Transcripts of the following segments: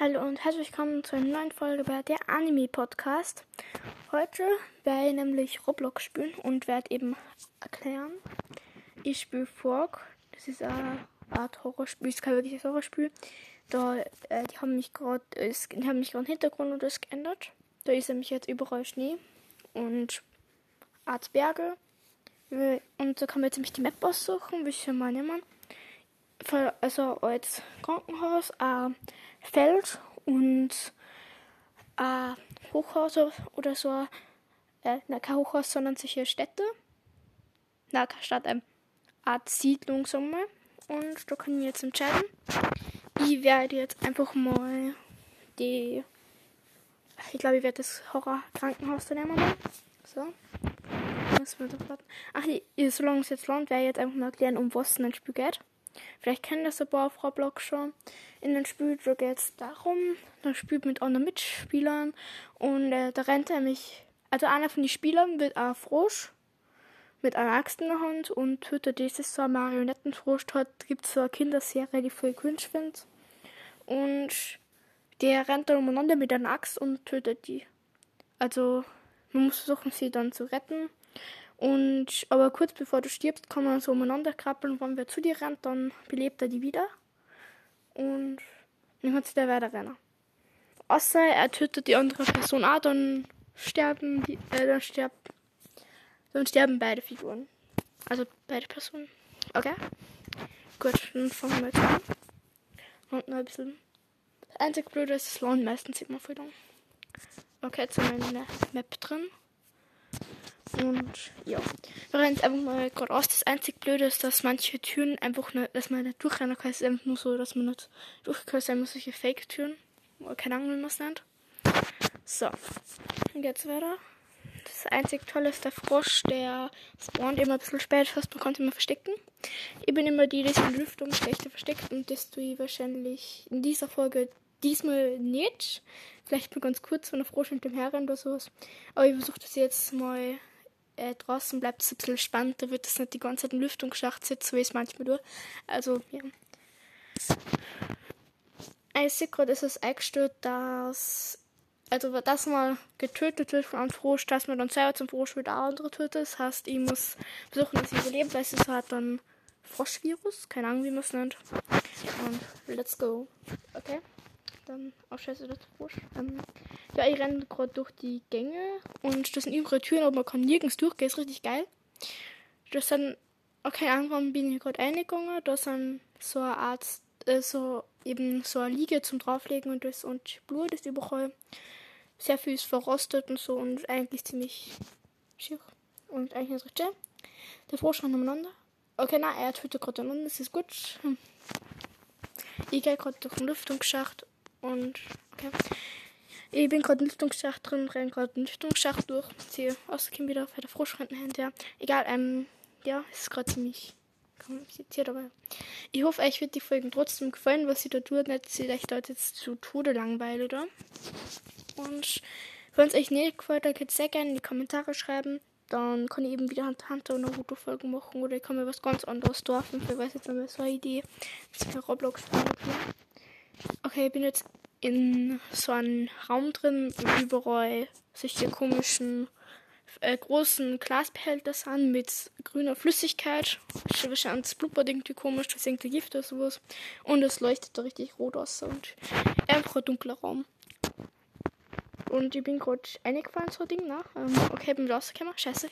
Hallo und herzlich willkommen zu einer neuen Folge bei der Anime Podcast. Heute werde ich nämlich Roblox spielen und werde eben erklären. Ich spiele Fork. Das ist eine Art Horrorspiel. Das ist kein wirkliches Horrorspiel. Da, äh, die haben mich gerade, die haben mich gerade Hintergrund und das geändert. Da ist nämlich jetzt überall Schnee und Art Berge. Und da kann man jetzt nämlich die Map aussuchen, wie ich mal nehmen also als Krankenhaus, ein Feld und ein Hochhaus oder so. Äh, na, kein Hochhaus, sondern solche Städte. Na, keine Stadt, eine Art Siedlung, sagen wir. Und da können wir jetzt entscheiden. Ich werde jetzt einfach mal die. Ich glaube, ich werde das Horror-Krankenhaus da nehmen. So. Ach, solange es jetzt lohnt, werde ich jetzt einfach mal erklären, um was es ein Spiel geht. Vielleicht kennen das ein paar auf Roblox schon. In den Spiel geht es darum, man spielt mit anderen Mitspielern und äh, da rennt er mich. Also einer von den Spielern wird ein Frosch mit einer Axt in der Hand und tötet dieses so ein Marionettenfrosch. Dort gibt es so eine Kinderserie, die voll cringe findet. Und der rennt dann umeinander mit einer Axt und tötet die. Also man muss versuchen, sie dann zu retten. Und aber kurz bevor du stirbst, kann man so umeinander krabbeln und wenn wer zu dir rennt, dann belebt er die wieder. Und kann sich der weiter rennen. Außer er tötet die andere Person auch, dann sterben die, äh, dann stirbt, dann sterben beide Figuren. Also beide Personen. Okay? Gut, dann fangen wir jetzt an. Und noch ein bisschen. Das einzige Blöde ist, es lohnt meistens immer viel lang. Okay, jetzt haben wir eine Map drin. Und ja, wir rennen jetzt einfach mal geradeaus. Das einzig Blöde ist, dass manche Türen einfach nur, dass man nicht durchrennen kann. Es ist einfach nur so, dass man nicht durchkommt. Es muss solche Fake-Türen. Keine Ahnung, wie man es nennt. So, und jetzt weiter. Das einzig Tolle ist der Frosch, der spawnt immer ein bisschen spät, fast man konnte immer verstecken. Ich bin immer die, die sich in Lüftung schlechter versteckt und das tue ich wahrscheinlich in dieser Folge diesmal nicht. Vielleicht nur ganz kurz, wenn der Frosch mit dem Herren oder sowas. Aber ich versuche das jetzt mal äh, draußen bleibt es ein bisschen spannend, da wird es nicht die ganze Zeit in Lüftungsschacht sitzen, wie es manchmal tut. Also, ja. Ich sehe gerade, ist es eingestellt, dass, also, dass man getötet wird von einem Frosch, dass man dann selber zum Frosch wird auch andere tötet. Das heißt, ich muss versuchen, dass ich überlebe, weil es ist halt dann Froschvirus, keine Ahnung, wie man es nennt. Und let's go. Okay dann auch scheiße das Frosch. Ähm, ja, ich renne gerade durch die Gänge und das sind überall Türen, aber man kann nirgends durchgehen, ist richtig geil. Das sind, okay, irgendwann bin ich gerade eingegangen, da sind so eine Art, äh, so eben so eine Liege zum drauflegen und das und Blut ist überall. Sehr viel ist verrostet und so und eigentlich ziemlich schier. Und eigentlich ist richtig schön. Der rennt umeinander. Okay, nein, er tötet gerade einander, das ist gut. Hm. Ich gehe gerade durch den Lüftungsschacht und okay. Ich bin gerade im Lüftungsschacht drin, renne gerade den Lüftungsschacht durch, ziehe rausgekommen wieder auf der Froschrenten hinterher. Egal, ähm, ja, ist gerade ziemlich kompliziert, aber ich hoffe, euch wird die Folgen trotzdem gefallen, was sie da tut. Nicht, euch dort jetzt zu Tode langweile, oder? Und wenn es euch nicht gefällt, dann könnt ihr sehr gerne in die Kommentare schreiben. Dann kann ich eben wieder Hunter und Naruto-Folgen machen oder ich kann mir was ganz anderes dorfen. Ich weiß jetzt nicht mehr so eine Idee. Das ist Roblox. Okay, ich bin jetzt in so einem Raum drin, wo überall solche komischen äh, großen Glasbehälter sind mit grüner Flüssigkeit. Wahrscheinlich das blubbert irgendwie komisch, das ist Gift oder sowas. Und es leuchtet da richtig rot aus und einfach ein dunkler Raum. Und ich bin gerade eingefallen, so ein Ding, ne? Ähm, okay, ich bin rausgekommen. Scheiße.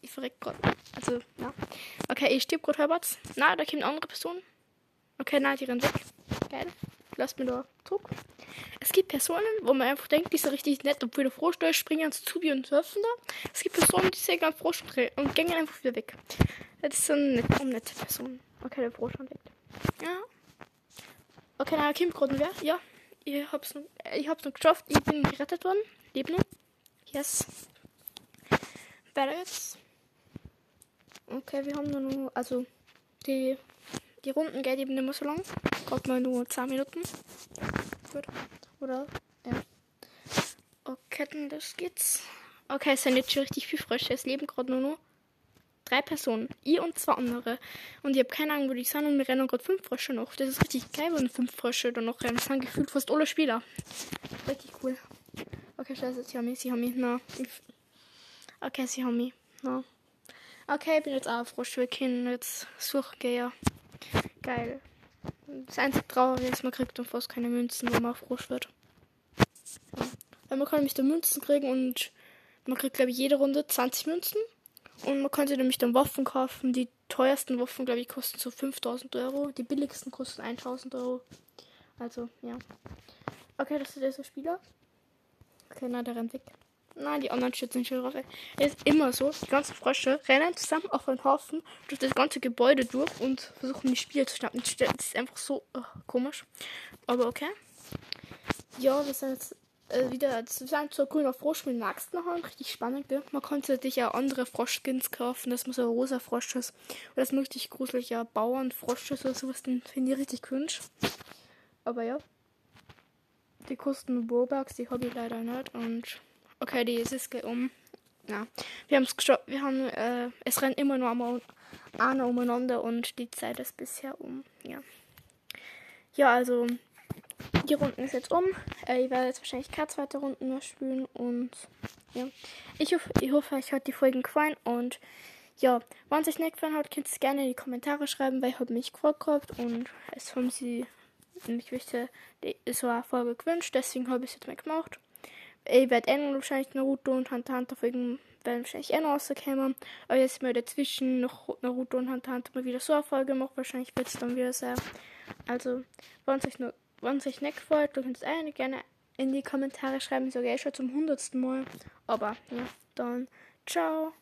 Ich verreck gerade. Also, ja. Okay, ich stirb gerade halbwegs. Na, da kommt eine andere Person. Okay, nein, die rennt weg. Geil. Lass mir da Druck. Es gibt Personen, wo man einfach denkt, die sind richtig nett, obwohl der Frosch springen zu Zubi und surfen da. Es gibt Personen, die sehen am Frosch und gehen einfach wieder weg. Das sind nicht um nette Personen. Okay, der Frosch weg. Ja. Okay, na, Kim gerade wer? Ja. Ich hab's, noch, ich hab's noch geschafft. Ich bin gerettet worden. Lebe noch. Yes. Weiter jetzt. Okay, wir haben nur noch, also die die Runden geht eben nicht mehr so lang. Braucht man nur 10 Minuten. Gut. Oder? Ja. Okay, dann das geht's. Okay, es sind jetzt schon richtig viel Frösche. Es leben gerade nur noch drei Personen. Ich und zwei andere. Und ich habe keine Ahnung, wo die sind und wir rennen gerade fünf Frösche noch. Das ist richtig geil, wenn fünf Frösche da noch rennen. Das sind gefühlt fast alle Spieler. Richtig cool. Okay, scheiße, sie haben mich, sie haben mich. Na. Okay, sie haben mich. Na. Okay, ich bin jetzt auch Frosch. Wir können jetzt suchen gehen. Geil. Das einzige Traurige ist, man kriegt dann fast keine Münzen, wenn man Frosch wird. Weil man kann nämlich da Münzen kriegen und man kriegt, glaube ich, jede Runde 20 Münzen. Und man sich nämlich dann Waffen kaufen. Die teuersten Waffen, glaube ich, kosten so 5000 Euro. Die billigsten kosten 1000 Euro. Also, ja. Okay, das ist der Spieler. Okay, na, der rennt weg. Nein, die anderen schützen schon drauf. Es ist immer so, die ganzen Frösche rennen zusammen auf einen Haufen durch das ganze Gebäude durch und versuchen die Spiele zu schnappen. Das ist einfach so oh, komisch. Aber okay. Ja, wir sind jetzt äh, wieder zusammen zur grüner Frosch mit Max nachher. Richtig spannend, gell? Man konnte sich ja andere Froschskins kaufen, man so ein rosa Frosch ist. Oder das richtig gruseliger Bauernfrosch ist oder sowas. Den finde ich richtig cringe. Aber ja. Die kosten Robux, die habe ich leider nicht. Und okay, die ist es um. Ja, wir haben es gestoppt. Wir haben, äh, es rennt immer nur einmal einer umeinander und die Zeit ist bisher um. Ja. Ja, also die Runden ist jetzt um. Äh, ich werde jetzt wahrscheinlich keine zweite Runden mehr spielen. Und ja. Ich, hoffe, ich hoffe, euch hat die Folgen gefallen. Und ja, wenn es euch nicht gefallen hat, könnt ihr es gerne in die Kommentare schreiben, weil ich habe mich gefragt gehabt und es haben sie mich wüsste, so eine Folge gewünscht. Deswegen habe ich es jetzt mal gemacht. Ich werde eh wahrscheinlich Naruto und Hunter Hunter Folgen werden wahrscheinlich eh noch rauskommen. Aber jetzt mal dazwischen noch Naruto und Hunter Hunter mal wieder so eine Folge machen. Wahrscheinlich wird es dann wieder sein. Also, wenn es euch euch nicht gefällt, dann könnt ihr es auch gerne in die Kommentare schreiben. Ich sage eh schon zum hundertsten Mal. Aber ja, dann ciao.